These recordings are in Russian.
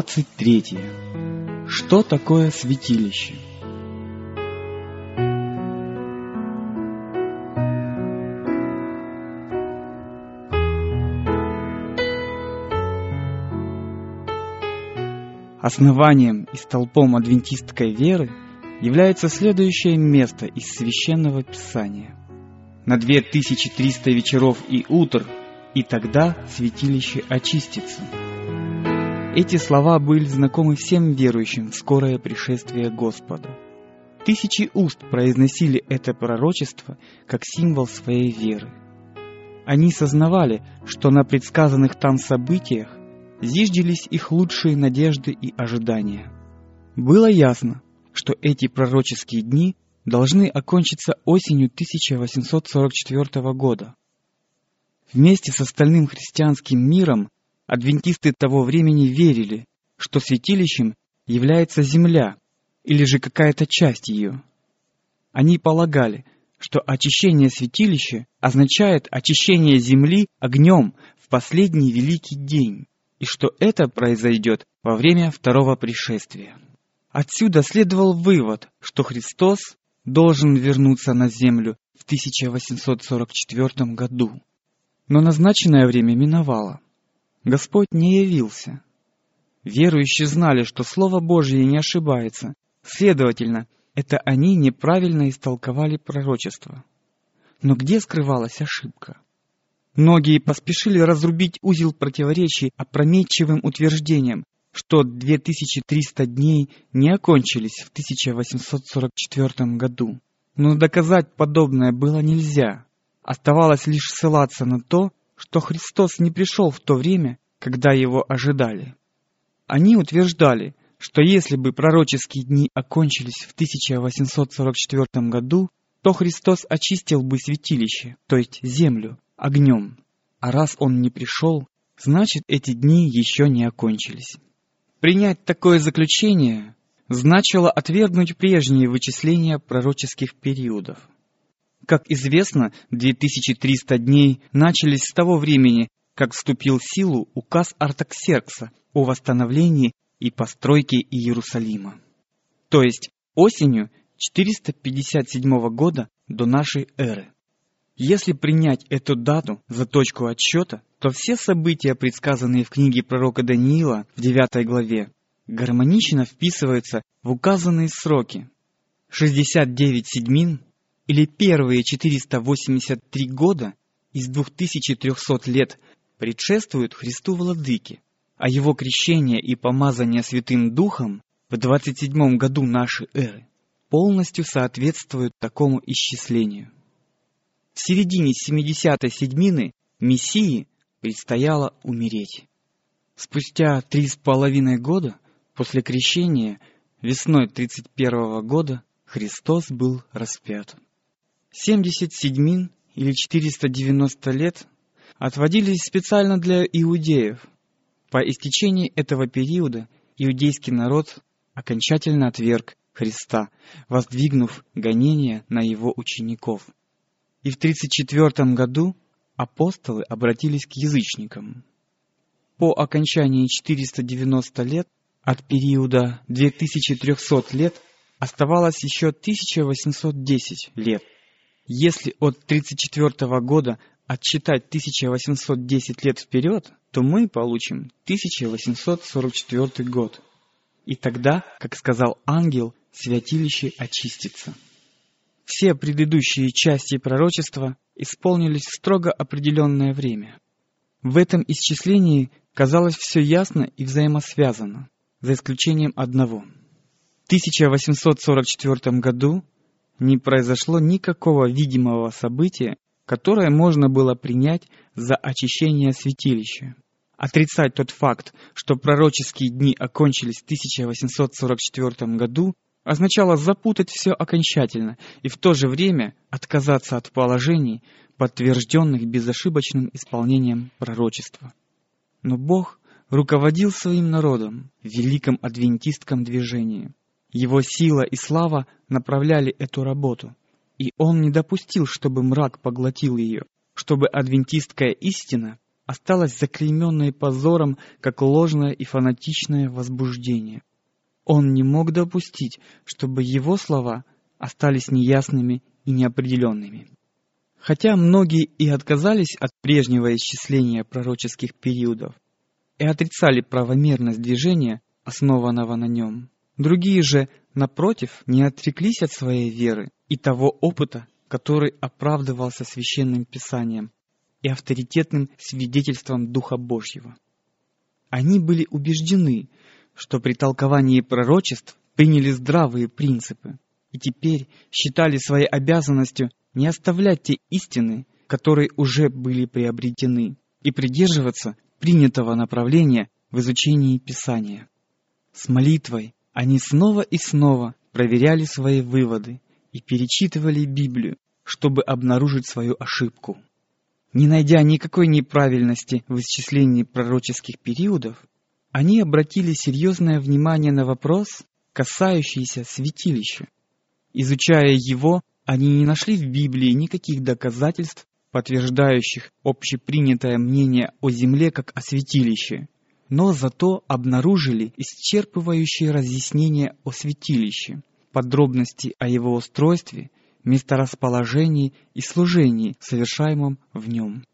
Глава 23. Что такое святилище? Основанием и столпом адвентистской веры является следующее место из Священного Писания. На 2300 вечеров и утр и тогда святилище очистится. Эти слова были знакомы всем верующим в скорое пришествие Господа. Тысячи уст произносили это пророчество как символ своей веры. Они сознавали, что на предсказанных там событиях зиждились их лучшие надежды и ожидания. Было ясно, что эти пророческие дни должны окончиться осенью 1844 года. Вместе с остальным христианским миром адвентисты того времени верили, что святилищем является земля или же какая-то часть ее. Они полагали, что очищение святилища означает очищение земли огнем в последний великий день, и что это произойдет во время второго пришествия. Отсюда следовал вывод, что Христос должен вернуться на землю в 1844 году. Но назначенное время миновало. Господь не явился. Верующие знали, что Слово Божье не ошибается. Следовательно, это они неправильно истолковали пророчество. Но где скрывалась ошибка? Многие поспешили разрубить узел противоречий опрометчивым утверждением, что 2300 дней не окончились в 1844 году. Но доказать подобное было нельзя. Оставалось лишь ссылаться на то, что Христос не пришел в то время, когда его ожидали. Они утверждали, что если бы пророческие дни окончились в 1844 году, то Христос очистил бы святилище, то есть землю, огнем. А раз Он не пришел, значит эти дни еще не окончились. Принять такое заключение значило отвергнуть прежние вычисления пророческих периодов. Как известно, 2300 дней начались с того времени, как вступил в силу указ Артаксеркса о восстановлении и постройке Иерусалима. То есть осенью 457 года до нашей эры. Если принять эту дату за точку отсчета, то все события, предсказанные в книге пророка Даниила в 9 главе, гармонично вписываются в указанные сроки. 69 седьмин или первые 483 года из 2300 лет предшествуют Христу Владыке, а его крещение и помазание Святым Духом в 27 году нашей эры полностью соответствуют такому исчислению. В середине 70-й седьмины Мессии предстояло умереть. Спустя три с половиной года после крещения весной 31 года Христос был распят. 70 седьмин или 490 лет отводились специально для иудеев. По истечении этого периода иудейский народ окончательно отверг Христа, воздвигнув гонения на его учеников. И в 34 году апостолы обратились к язычникам. По окончании 490 лет от периода 2300 лет оставалось еще 1810 лет – если от 1934 года отсчитать 1810 лет вперед, то мы получим 1844 год. И тогда, как сказал ангел, святилище очистится. Все предыдущие части пророчества исполнились в строго определенное время. В этом исчислении казалось все ясно и взаимосвязано, за исключением одного. В 1844 году не произошло никакого видимого события, которое можно было принять за очищение святилища. Отрицать тот факт, что пророческие дни окончились в 1844 году, означало запутать все окончательно и в то же время отказаться от положений, подтвержденных безошибочным исполнением пророчества. Но Бог руководил своим народом в великом адвентистском движении. Его сила и слава направляли эту работу, и он не допустил, чтобы мрак поглотил ее, чтобы адвентистская истина осталось заклейменной позором, как ложное и фанатичное возбуждение. Он не мог допустить, чтобы его слова остались неясными и неопределенными. Хотя многие и отказались от прежнего исчисления пророческих периодов и отрицали правомерность движения, основанного на нем, другие же, напротив, не отреклись от своей веры и того опыта, который оправдывался священным писанием и авторитетным свидетельством Духа Божьего. Они были убеждены, что при толковании пророчеств приняли здравые принципы и теперь считали своей обязанностью не оставлять те истины, которые уже были приобретены, и придерживаться принятого направления в изучении Писания. С молитвой они снова и снова проверяли свои выводы и перечитывали Библию, чтобы обнаружить свою ошибку. Не найдя никакой неправильности в исчислении пророческих периодов, они обратили серьезное внимание на вопрос, касающийся святилища. Изучая его, они не нашли в Библии никаких доказательств, подтверждающих общепринятое мнение о земле как о святилище, но зато обнаружили исчерпывающие разъяснения о святилище, подробности о его устройстве, месторасположении и служении, совершаемом в нем.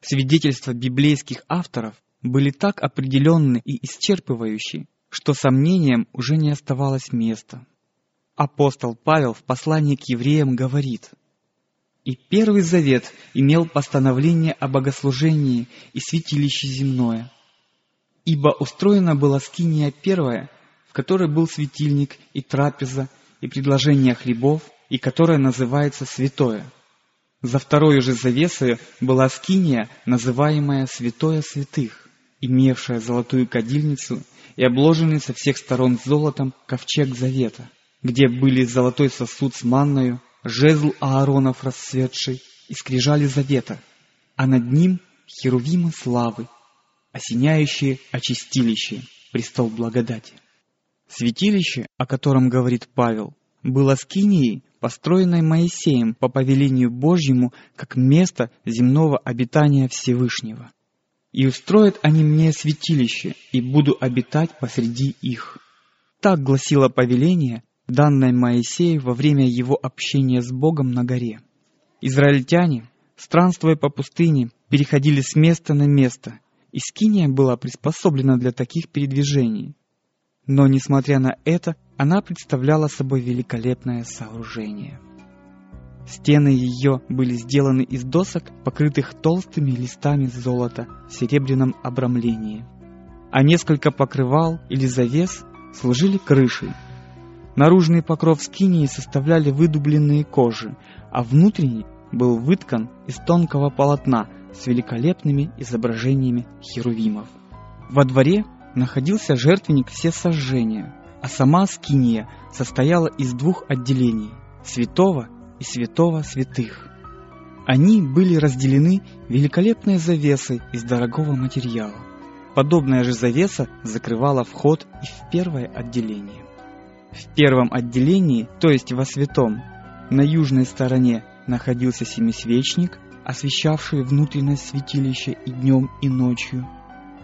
Свидетельства библейских авторов были так определенны и исчерпывающие, что сомнениям уже не оставалось места. Апостол Павел в послании к евреям говорит, «И Первый Завет имел постановление о богослужении и святилище земное, ибо устроена была скиния первая, в которой был светильник и трапеза, и предложение хлебов, и которая называется святое. За второй же завесой была скиния, называемая святое святых, имевшая золотую кадильницу и обложенный со всех сторон золотом ковчег завета где были золотой сосуд с манною, жезл Ааронов расцветший и скрижали завета, а над ним херувимы славы, осеняющие очистилище, престол благодати. Святилище, о котором говорит Павел, было скинией, построенной Моисеем по повелению Божьему, как место земного обитания Всевышнего. И устроят они мне святилище, и буду обитать посреди их. Так гласило повеление, данной Моисею во время его общения с Богом на горе. Израильтяне, странствуя по пустыне, переходили с места на место, и Скиния была приспособлена для таких передвижений. Но, несмотря на это, она представляла собой великолепное сооружение. Стены ее были сделаны из досок, покрытых толстыми листами золота в серебряном обрамлении, а несколько покрывал или завес служили крышей, Наружный покров скинии составляли выдубленные кожи, а внутренний был выткан из тонкого полотна с великолепными изображениями херувимов. Во дворе находился жертвенник всесожжения, а сама скиния состояла из двух отделений – святого и святого святых. Они были разделены великолепной завесой из дорогого материала. Подобная же завеса закрывала вход и в первое отделение. В первом отделении, то есть во святом, на южной стороне находился семисвечник, освещавший внутренность святилища и днем, и ночью.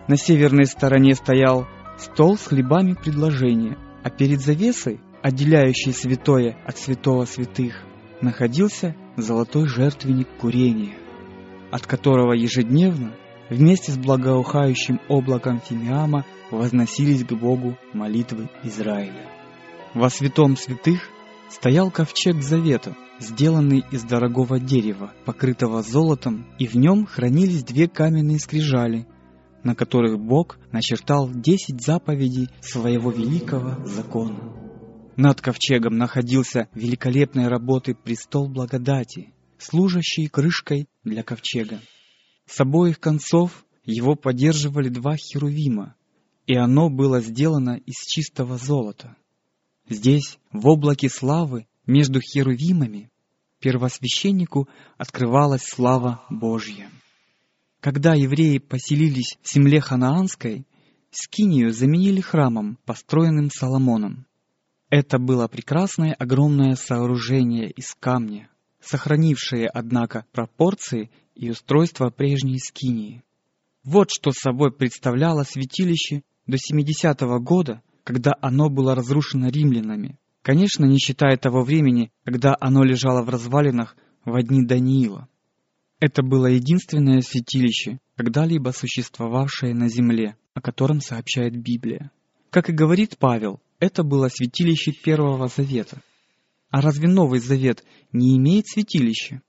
На северной стороне стоял стол с хлебами предложения, а перед завесой, отделяющей святое от святого святых, находился золотой жертвенник курения, от которого ежедневно вместе с благоухающим облаком фимиама возносились к Богу молитвы Израиля. Во святом святых стоял ковчег завета, сделанный из дорогого дерева, покрытого золотом, и в нем хранились две каменные скрижали, на которых Бог начертал десять заповедей своего великого закона. Над ковчегом находился великолепной работы престол благодати, служащий крышкой для ковчега. С обоих концов его поддерживали два херувима, и оно было сделано из чистого золота. Здесь, в облаке славы, между херувимами, первосвященнику открывалась слава Божья. Когда евреи поселились в земле ханаанской, Скинию заменили храмом, построенным Соломоном. Это было прекрасное огромное сооружение из камня, сохранившее, однако, пропорции и устройство прежней Скинии. Вот что собой представляло святилище до 70-го года, когда оно было разрушено римлянами. Конечно, не считая того времени, когда оно лежало в развалинах в дни Даниила. Это было единственное святилище, когда-либо существовавшее на земле, о котором сообщает Библия. Как и говорит Павел, это было святилище Первого Завета. А разве Новый Завет не имеет святилища?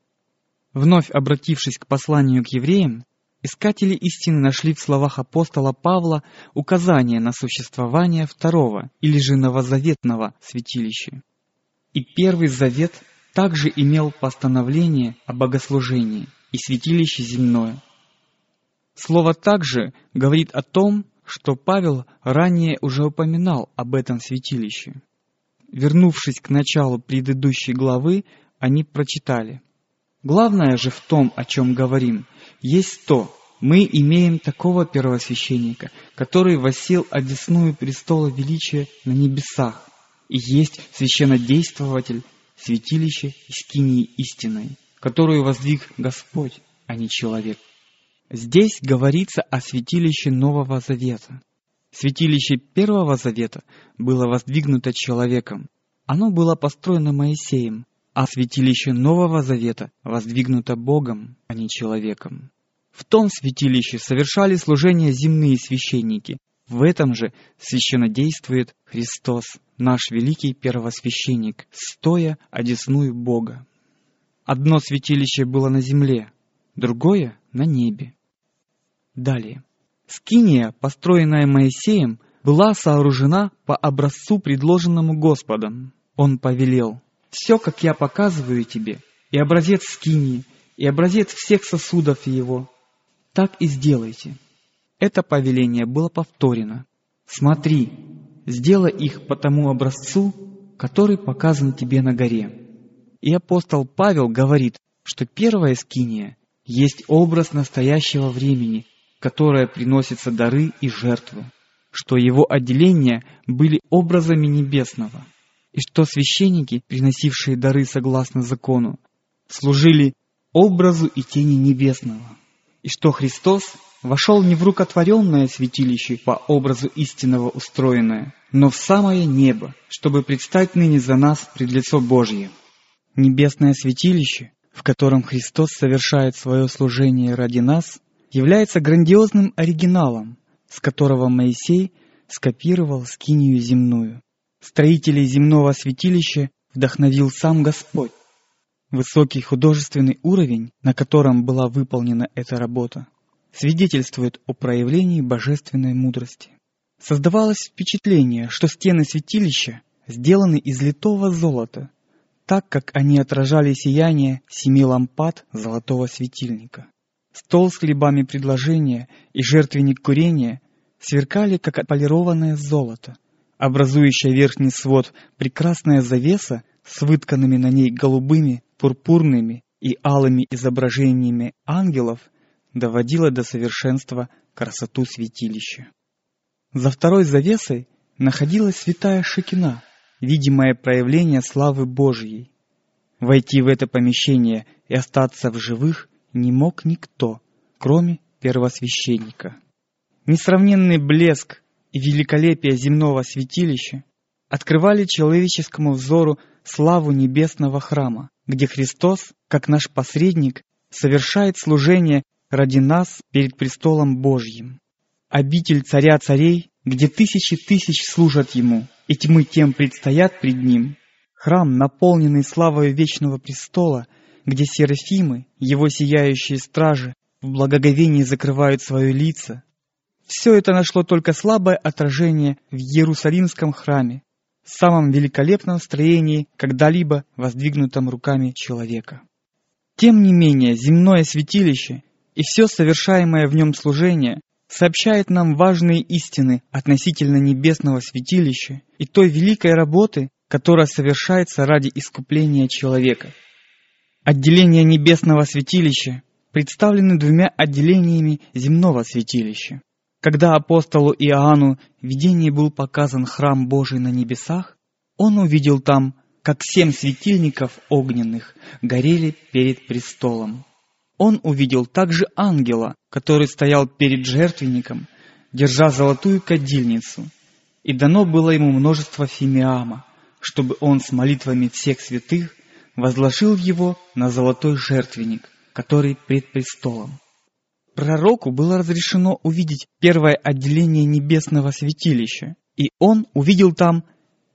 Вновь обратившись к посланию к евреям, искатели истины нашли в словах апостола Павла указание на существование второго или же новозаветного святилища. И Первый Завет также имел постановление о богослужении – и святилище земное. Слово также говорит о том, что Павел ранее уже упоминал об этом святилище. Вернувшись к началу предыдущей главы, они прочитали. Главное же в том, о чем говорим, есть то, мы имеем такого первосвященника, который восел одесную престола величия на небесах, и есть священнодействователь святилища и скинии истиной которую воздвиг Господь, а не человек. Здесь говорится о святилище Нового Завета. Святилище Первого Завета было воздвигнуто человеком. Оно было построено Моисеем, а святилище Нового Завета воздвигнуто Богом, а не человеком. В том святилище совершали служение земные священники. В этом же священнодействует Христос, наш великий первосвященник, стоя одесную Бога. Одно святилище было на земле, другое — на небе. Далее. Скиния, построенная Моисеем, была сооружена по образцу, предложенному Господом. Он повелел, «Все, как я показываю тебе, и образец скинии, и образец всех сосудов его, так и сделайте». Это повеление было повторено. «Смотри, сделай их по тому образцу, который показан тебе на горе». И апостол Павел говорит, что первая скиния есть образ настоящего времени, которое приносится дары и жертвы, что его отделения были образами небесного, и что священники, приносившие дары согласно закону, служили образу и тени небесного, и что Христос вошел не в рукотворенное святилище по образу истинного устроенное, но в самое небо, чтобы предстать ныне за нас пред лицо Божье. Небесное святилище, в котором Христос совершает свое служение ради нас, является грандиозным оригиналом, с которого Моисей скопировал скинию земную. Строителей земного святилища вдохновил сам Господь. Высокий художественный уровень, на котором была выполнена эта работа, свидетельствует о проявлении божественной мудрости. Создавалось впечатление, что стены святилища сделаны из литого золота, так как они отражали сияние семи лампад золотого светильника. Стол с хлебами предложения и жертвенник курения сверкали, как отполированное золото. Образующая верхний свод прекрасная завеса с вытканными на ней голубыми, пурпурными и алыми изображениями ангелов доводила до совершенства красоту святилища. За второй завесой находилась святая Шекина — видимое проявление славы Божьей. Войти в это помещение и остаться в живых не мог никто, кроме первосвященника. Несравненный блеск и великолепие земного святилища открывали человеческому взору славу небесного храма, где Христос, как наш посредник, совершает служение ради нас перед престолом Божьим. Обитель царя царей, где тысячи тысяч служат Ему, и тьмы тем предстоят пред ним. Храм, наполненный славой вечного престола, где серафимы, его сияющие стражи, в благоговении закрывают свои лица. Все это нашло только слабое отражение в Иерусалимском храме, самом великолепном строении, когда-либо воздвигнутом руками человека. Тем не менее, земное святилище и все совершаемое в нем служение сообщает нам важные истины относительно небесного святилища и той великой работы, которая совершается ради искупления человека. Отделение небесного святилища представлены двумя отделениями земного святилища. Когда апостолу Иоанну в видении был показан храм Божий на небесах, он увидел там, как семь светильников огненных горели перед престолом. он увидел также ангела, который стоял перед жертвенником, держа золотую кадильницу, и дано было ему множество фимиама, чтобы он с молитвами всех святых возложил его на золотой жертвенник, который пред престолом. Пророку было разрешено увидеть первое отделение небесного святилища, и он увидел там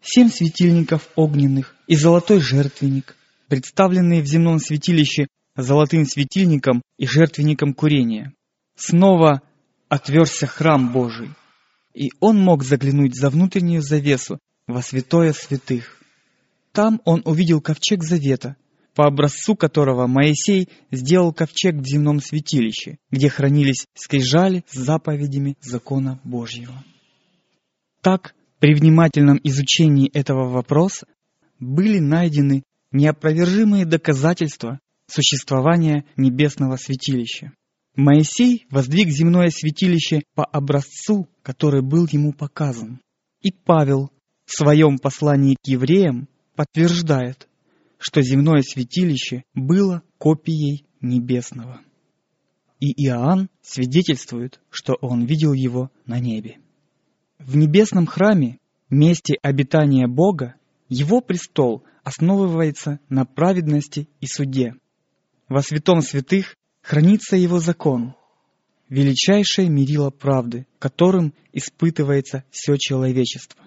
семь светильников огненных и золотой жертвенник, представленные в земном святилище золотым светильником и жертвенником курения. Снова отверся храм Божий, и он мог заглянуть за внутреннюю завесу во святое святых. Там он увидел ковчег завета, по образцу которого Моисей сделал ковчег в земном святилище, где хранились скрижали с заповедями закона Божьего. Так, при внимательном изучении этого вопроса были найдены неопровержимые доказательства существования небесного святилища. Моисей воздвиг земное святилище по образцу, который был ему показан. И Павел в своем послании к евреям подтверждает, что земное святилище было копией небесного. И Иоанн свидетельствует, что он видел его на небе. В небесном храме, месте обитания Бога, его престол основывается на праведности и суде. Во святом святых хранится его закон, величайшее мерило правды, которым испытывается все человечество.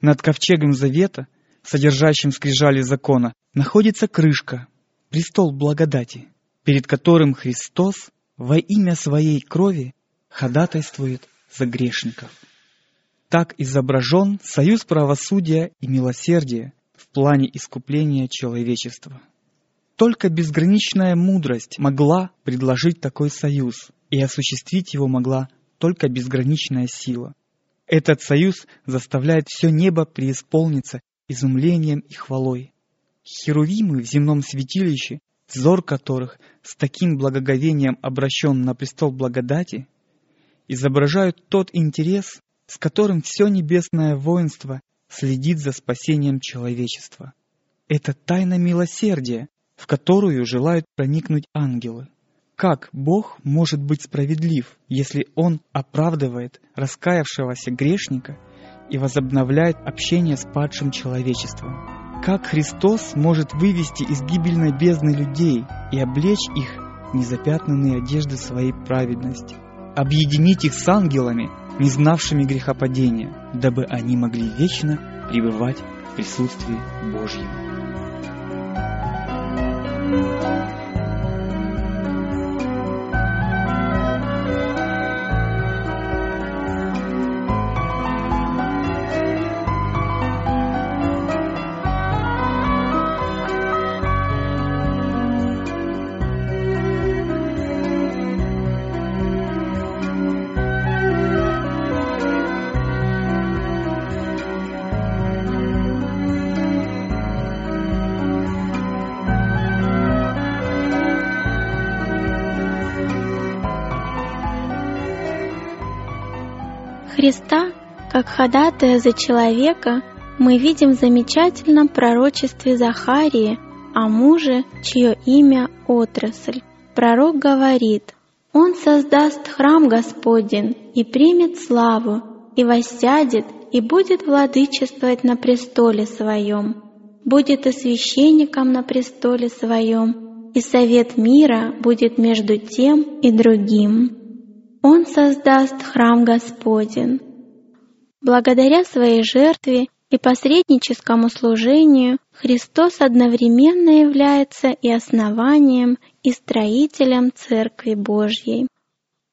Над ковчегом завета, содержащим скрижали закона, находится крышка, престол благодати, перед которым Христос во имя своей крови ходатайствует за грешников. Так изображен союз правосудия и милосердия в плане искупления человечества. Только безграничная мудрость могла предложить такой союз, и осуществить его могла только безграничная сила. Этот союз заставляет все небо преисполниться изумлением и хвалой. Херувимы в земном святилище, взор которых с таким благоговением обращен на престол благодати, изображают тот интерес, с которым все небесное воинство следит за спасением человечества. Это тайна милосердия, в которую желают проникнуть ангелы. Как Бог может быть справедлив, если Он оправдывает раскаявшегося грешника и возобновляет общение с падшим человечеством? Как Христос может вывести из гибельной бездны людей и облечь их незапятнанные одежды своей праведности? Объединить их с ангелами – не знавшими грехопадения, дабы они могли вечно пребывать в присутствии Божьем. Христа, ходатая за человека, мы видим в замечательном пророчестве Захарии о муже, чье имя – отрасль. Пророк говорит, «Он создаст храм Господень и примет славу, и воссядет, и будет владычествовать на престоле своем, будет и священником на престоле своем, и совет мира будет между тем и другим». Он создаст храм Господен. Благодаря своей жертве и посредническому служению Христос одновременно является и основанием, и строителем Церкви Божьей.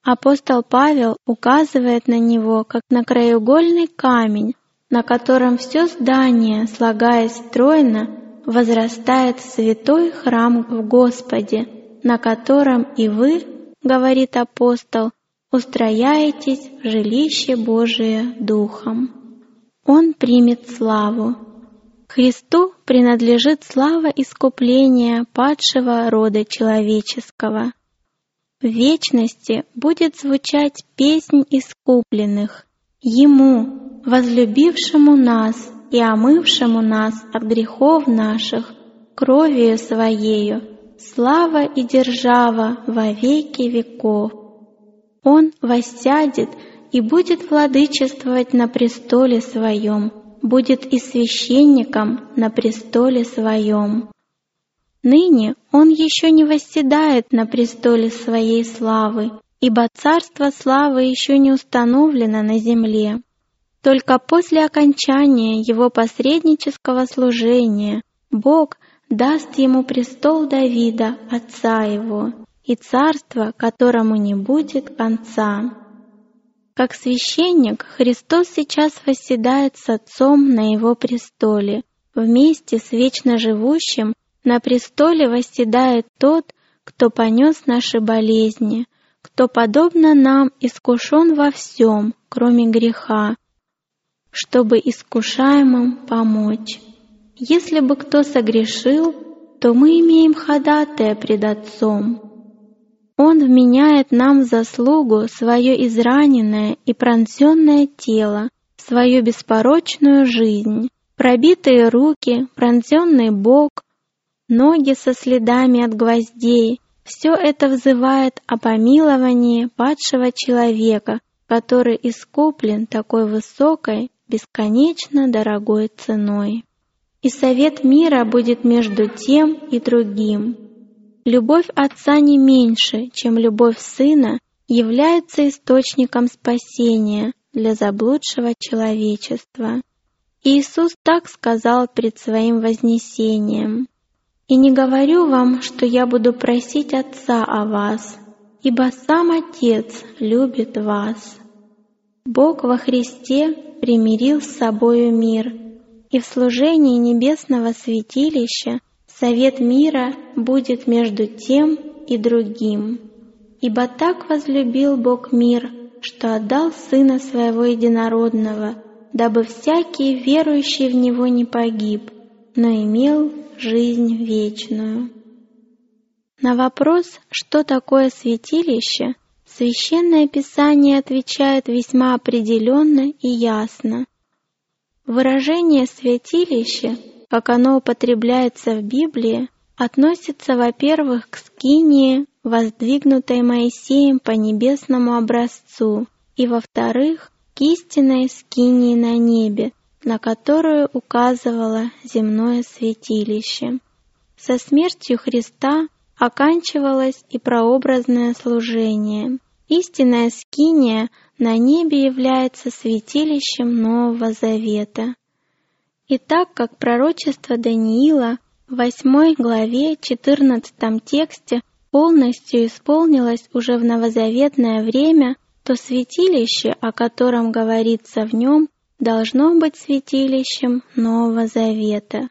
Апостол Павел указывает на него как на краеугольный камень, на котором все здание, слагаясь стройно, возрастает святой храм в Господе, на котором и вы, говорит апостол, устрояетесь в жилище Божие Духом. Он примет славу. Христу принадлежит слава искупления падшего рода человеческого. В вечности будет звучать песнь искупленных, Ему, возлюбившему нас и омывшему нас от грехов наших, кровью Своею, слава и держава во веки веков. Он воссядет и будет владычествовать на престоле своем, будет и священником на престоле своем. Ныне он еще не восседает на престоле своей славы, ибо царство славы еще не установлено на земле. Только после окончания его посреднического служения Бог даст ему престол Давида, отца его, и царство, которому не будет конца. Как священник Христос сейчас восседает с Отцом на Его престоле. Вместе с вечно живущим на престоле восседает тот, кто понес наши болезни, кто, подобно нам, искушен во всем, кроме греха, чтобы искушаемым помочь. Если бы кто согрешил, то мы имеем ходатая пред Отцом, он вменяет нам в заслугу свое израненное и пронзенное тело, свою беспорочную жизнь, пробитые руки, пронзенный бок, ноги со следами от гвоздей. Все это взывает о помиловании падшего человека, который искуплен такой высокой, бесконечно дорогой ценой. И совет мира будет между тем и другим. Любовь Отца не меньше, чем любовь Сына, является источником спасения для заблудшего человечества. Иисус так сказал пред Своим вознесением. «И не говорю вам, что я буду просить Отца о вас, ибо Сам Отец любит вас». Бог во Христе примирил с собою мир, и в служении небесного святилища Совет мира будет между тем и другим. Ибо так возлюбил Бог мир, что отдал Сына Своего Единородного, дабы всякий, верующий в Него, не погиб, но имел жизнь вечную. На вопрос, что такое святилище, Священное Писание отвечает весьма определенно и ясно. Выражение «святилище» как оно употребляется в Библии, относится, во-первых, к скинии, воздвигнутой Моисеем по небесному образцу, и, во-вторых, к истинной скинии на небе, на которую указывало земное святилище. Со смертью Христа оканчивалось и прообразное служение. Истинная скиния на небе является святилищем Нового Завета. И так как пророчество Даниила в 8 главе 14 тексте полностью исполнилось уже в новозаветное время, то святилище, о котором говорится в нем, должно быть святилищем Нового Завета.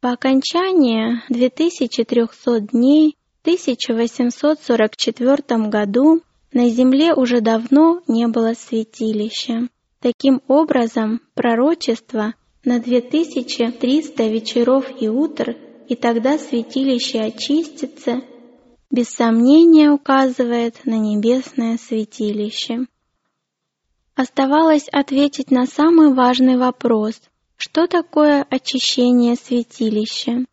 По окончании 2300 дней в 1844 году на земле уже давно не было святилища. Таким образом, пророчество – на 2300 вечеров и утр, и тогда святилище очистится, без сомнения указывает на небесное святилище. Оставалось ответить на самый важный вопрос, что такое очищение святилища.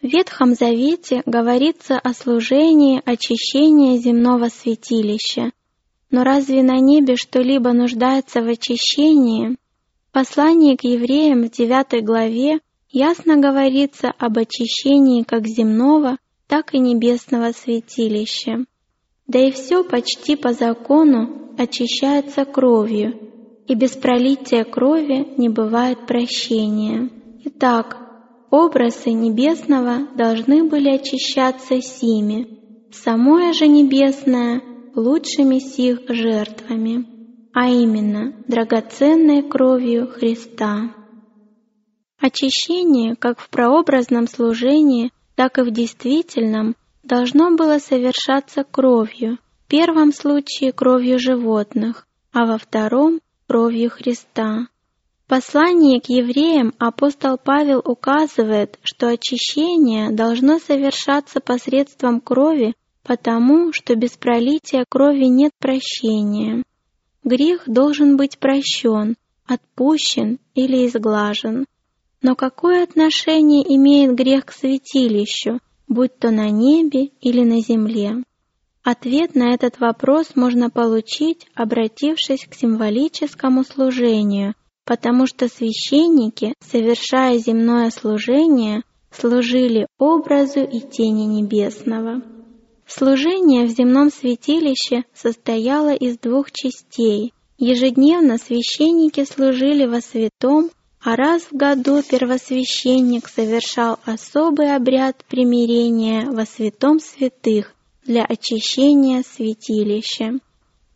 В Ветхом Завете говорится о служении очищения земного святилища, но разве на небе что-либо нуждается в очищении? Послание к евреям в 9 главе ясно говорится об очищении как земного, так и небесного святилища. Да и все почти по закону очищается кровью, и без пролития крови не бывает прощения. Итак, образы небесного должны были очищаться сими, самое же небесное — лучшими сих жертвами а именно драгоценной кровью Христа. Очищение как в прообразном служении, так и в действительном должно было совершаться кровью, в первом случае кровью животных, а во втором — кровью Христа. В послании к евреям апостол Павел указывает, что очищение должно совершаться посредством крови, потому что без пролития крови нет прощения. Грех должен быть прощен, отпущен или изглажен. Но какое отношение имеет грех к святилищу, будь то на небе или на земле? Ответ на этот вопрос можно получить, обратившись к символическому служению, потому что священники, совершая земное служение, служили образу и тени небесного. Служение в земном святилище состояло из двух частей. Ежедневно священники служили во святом, а раз в году первосвященник совершал особый обряд примирения во святом святых для очищения святилища.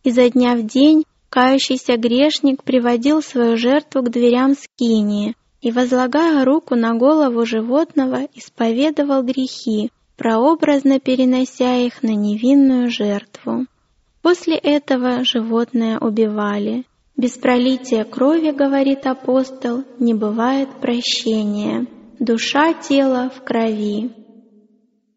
Изо дня в день кающийся грешник приводил свою жертву к дверям скинии и, возлагая руку на голову животного, исповедовал грехи, прообразно перенося их на невинную жертву. После этого животное убивали. Без пролития крови, говорит апостол, не бывает прощения. Душа тела в крови.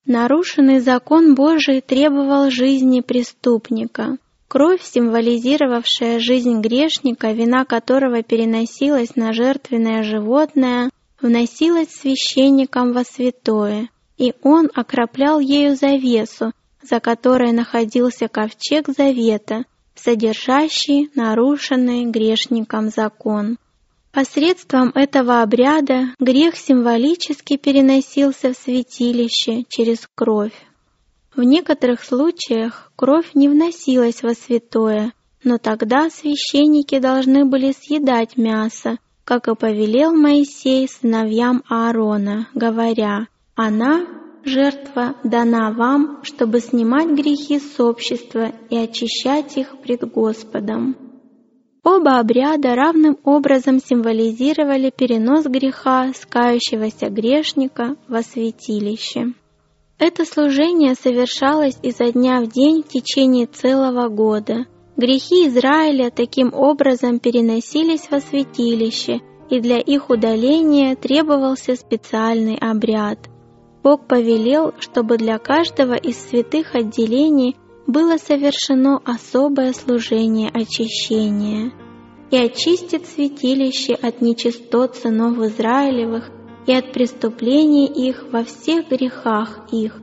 Нарушенный закон Божий требовал жизни преступника. Кровь, символизировавшая жизнь грешника, вина которого переносилась на жертвенное животное, вносилась священником во святое, и он окроплял ею завесу, за которой находился ковчег завета, содержащий нарушенный грешником закон. Посредством этого обряда грех символически переносился в святилище через кровь. В некоторых случаях кровь не вносилась во святое, но тогда священники должны были съедать мясо, как и повелел Моисей сыновьям Аарона, говоря, «Она, жертва, дана вам, чтобы снимать грехи с общества и очищать их пред Господом». Оба обряда равным образом символизировали перенос греха скающегося грешника во святилище. Это служение совершалось изо дня в день в течение целого года. Грехи Израиля таким образом переносились во святилище, и для их удаления требовался специальный обряд. Бог повелел, чтобы для каждого из святых отделений – было совершено особое служение очищения, и очистит святилище от нечистот сынов Израилевых и от преступлений их во всех грехах их.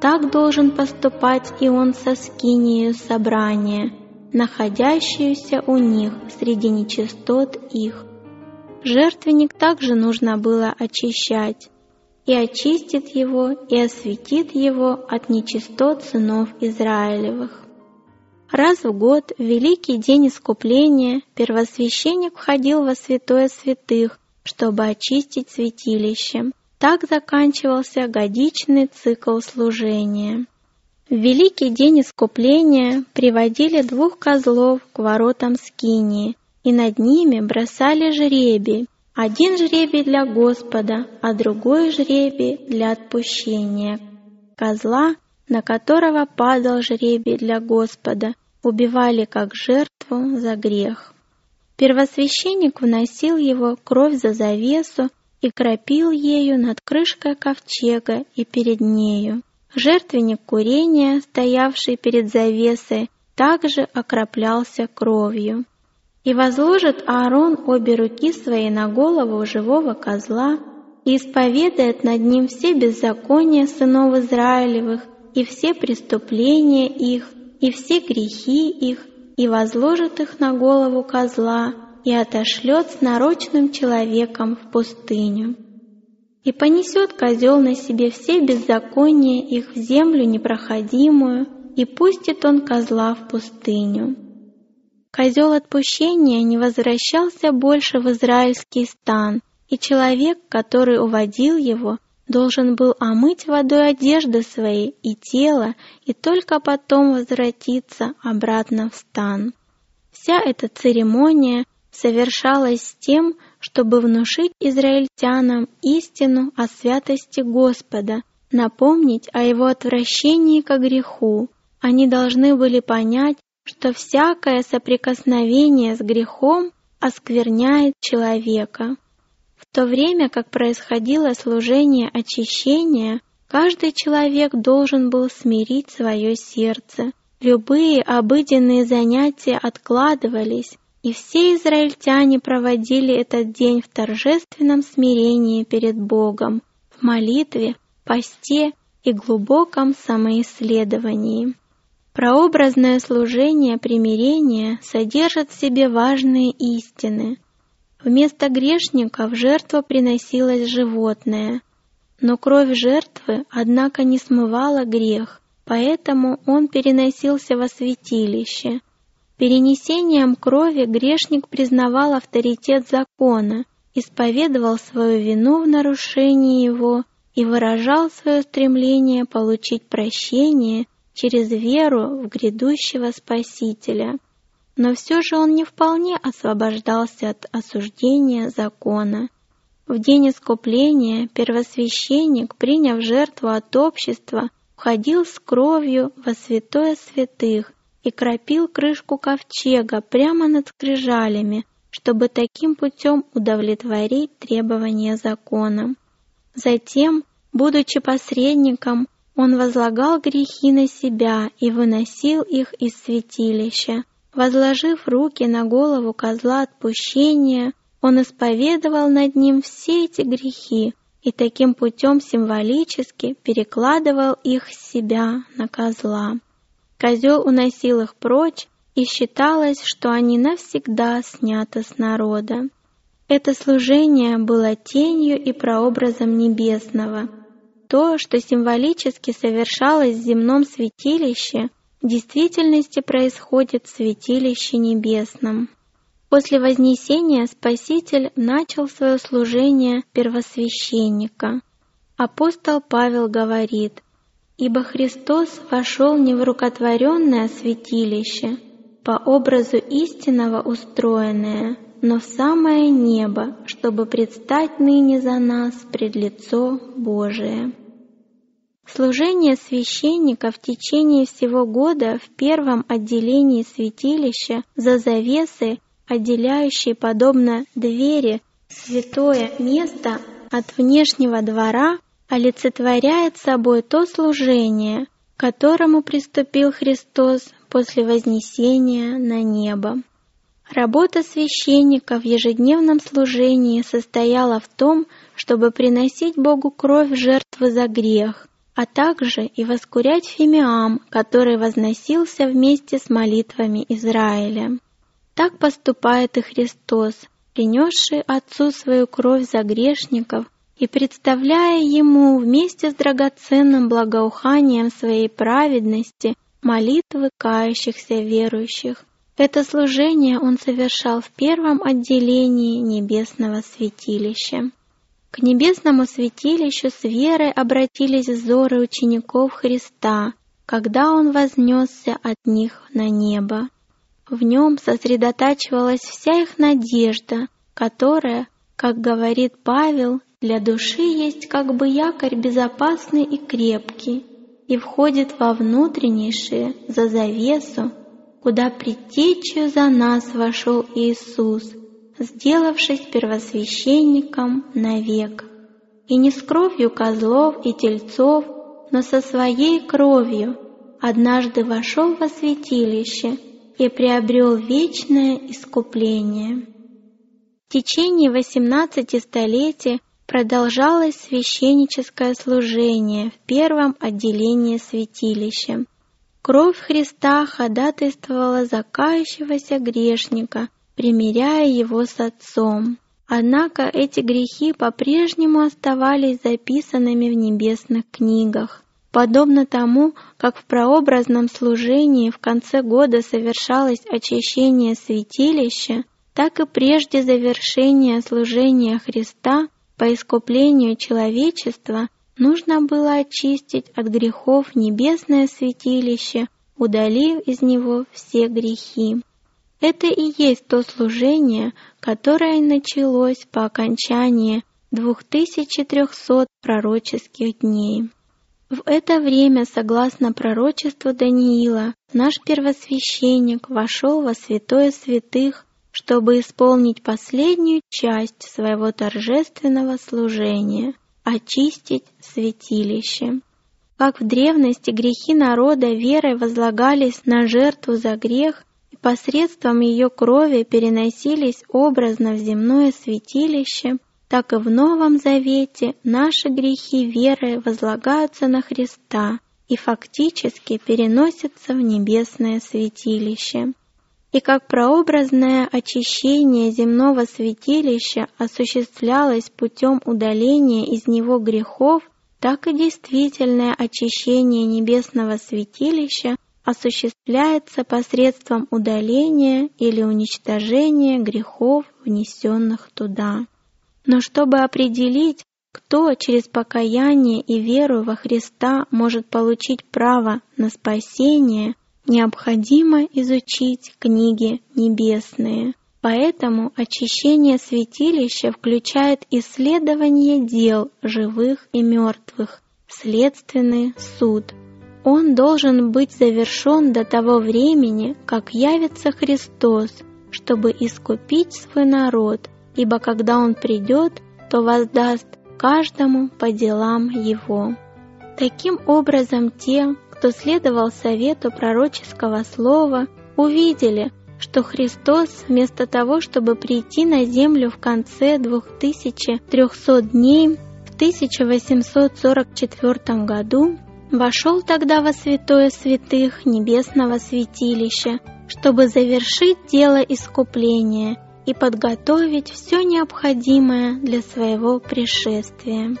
Так должен поступать и он со скинией собрания, находящуюся у них среди нечистот их. Жертвенник также нужно было очищать, и очистит его, и осветит его от нечистот сынов Израилевых. Раз в год, в великий день искупления, первосвященник входил во святое святых, чтобы очистить святилище. Так заканчивался годичный цикл служения. В великий день искупления приводили двух козлов к воротам Скинии, и над ними бросали жребий, один жребий для Господа, а другой жребий для отпущения. Козла, на которого падал жребий для Господа, убивали как жертву за грех. Первосвященник вносил его кровь за завесу и кропил ею над крышкой ковчега и перед нею. Жертвенник курения, стоявший перед завесой, также окроплялся кровью. И возложит Аарон обе руки свои на голову живого козла и исповедает над ним все беззакония сынов Израилевых и все преступления их, и все грехи их, и возложит их на голову козла, и отошлет с нарочным человеком в пустыню. И понесет козел на себе все беззакония их в землю непроходимую, и пустит он козла в пустыню. Козел отпущения не возвращался больше в израильский стан, и человек, который уводил его, должен был омыть водой одежды свои и тело, и только потом возвратиться обратно в стан. Вся эта церемония совершалась с тем, чтобы внушить израильтянам истину о святости Господа, напомнить о его отвращении к греху. Они должны были понять, что всякое соприкосновение с грехом оскверняет человека. В то время как происходило служение очищения, каждый человек должен был смирить свое сердце. Любые обыденные занятия откладывались, и все израильтяне проводили этот день в торжественном смирении перед Богом, в молитве, посте и глубоком самоисследовании. Прообразное служение примирения содержит в себе важные истины. Вместо грешника в жертву приносилось животное, но кровь жертвы, однако, не смывала грех, поэтому он переносился во святилище. Перенесением крови грешник признавал авторитет закона, исповедовал свою вину в нарушении его и выражал свое стремление получить прощение через веру в грядущего Спасителя. Но все же он не вполне освобождался от осуждения закона. В день искупления первосвященник, приняв жертву от общества, входил с кровью во святое святых и кропил крышку ковчега прямо над скрижалями, чтобы таким путем удовлетворить требования закона. Затем, будучи посредником, он возлагал грехи на себя и выносил их из святилища. Возложив руки на голову козла отпущения, он исповедовал над ним все эти грехи и таким путем символически перекладывал их с себя на козла. Козел уносил их прочь, и считалось, что они навсегда сняты с народа. Это служение было тенью и прообразом небесного. То, что символически совершалось в земном святилище, в действительности происходит в святилище небесном. После Вознесения Спаситель начал свое служение первосвященника. Апостол Павел говорит, «Ибо Христос вошел не в рукотворенное святилище, по образу истинного устроенное, но в самое небо, чтобы предстать ныне за нас пред лицо Божие. Служение священника в течение всего года в первом отделении святилища за завесой, отделяющей подобно двери святое место от внешнего двора, олицетворяет собой то служение, к которому приступил Христос после вознесения на небо. Работа священника в ежедневном служении состояла в том, чтобы приносить Богу кровь жертвы за грех, а также и воскурять фимиам, который возносился вместе с молитвами Израиля. Так поступает и Христос, принесший Отцу свою кровь за грешников и представляя Ему вместе с драгоценным благоуханием своей праведности молитвы кающихся верующих. Это служение он совершал в первом отделении небесного святилища. К небесному святилищу с верой обратились взоры учеников Христа, когда он вознесся от них на небо. В нем сосредотачивалась вся их надежда, которая, как говорит Павел, для души есть как бы якорь безопасный и крепкий, и входит во внутреннейшее, за завесу, куда предтечью за нас вошел Иисус, сделавшись первосвященником навек. И не с кровью козлов и тельцов, но со своей кровью однажды вошел во святилище и приобрел вечное искупление. В течение 18 столетий продолжалось священническое служение в первом отделении святилища. Кровь Христа ходатайствовала за кающегося грешника, примиряя его с Отцом. Однако эти грехи по-прежнему оставались записанными в небесных книгах. Подобно тому, как в прообразном служении в конце года совершалось очищение святилища, так и прежде завершения служения Христа по искуплению человечества нужно было очистить от грехов небесное святилище, удалив из него все грехи. Это и есть то служение, которое началось по окончании 2300 пророческих дней. В это время, согласно пророчеству Даниила, наш первосвященник вошел во святое святых, чтобы исполнить последнюю часть своего торжественного служения — очистить святилище. Как в древности грехи народа верой возлагались на жертву за грех посредством ее крови переносились образно в земное святилище, так и в Новом Завете наши грехи веры возлагаются на Христа и фактически переносятся в небесное святилище. И как прообразное очищение земного святилища осуществлялось путем удаления из него грехов, так и действительное очищение небесного святилища осуществляется посредством удаления или уничтожения грехов, внесенных туда. Но чтобы определить, кто через покаяние и веру во Христа может получить право на спасение, необходимо изучить книги небесные. Поэтому очищение святилища включает исследование дел живых и мертвых, следственный суд. Он должен быть завершен до того времени, как явится Христос, чтобы искупить свой народ, ибо когда Он придет, то воздаст каждому по делам его. Таким образом, те, кто следовал совету пророческого слова, увидели – что Христос вместо того, чтобы прийти на землю в конце 2300 дней в 1844 году, вошел тогда во святое святых небесного святилища, чтобы завершить дело искупления и подготовить все необходимое для своего пришествия.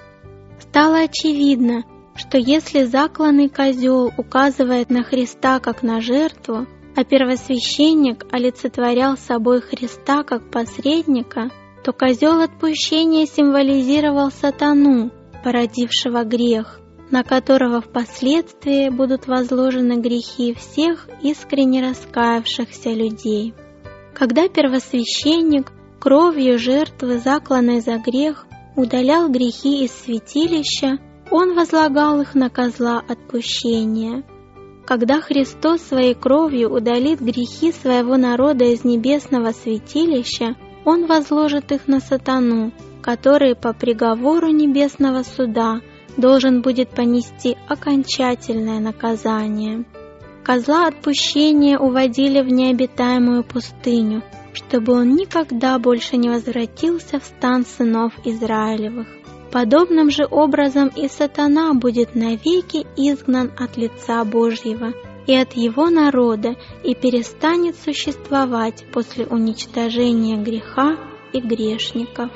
Стало очевидно, что если закланный козел указывает на Христа как на жертву, а первосвященник олицетворял собой Христа как посредника, то козел отпущения символизировал сатану, породившего грех, на которого впоследствии будут возложены грехи всех искренне раскаявшихся людей. Когда первосвященник кровью жертвы, закланной за грех, удалял грехи из святилища, он возлагал их на козла отпущения – когда Христос своей кровью удалит грехи своего народа из небесного святилища, Он возложит их на сатану, который по приговору небесного суда должен будет понести окончательное наказание. Козла отпущения уводили в необитаемую пустыню, чтобы он никогда больше не возвратился в стан сынов Израилевых. Подобным же образом и сатана будет навеки изгнан от лица Божьего и от его народа и перестанет существовать после уничтожения греха и грешников.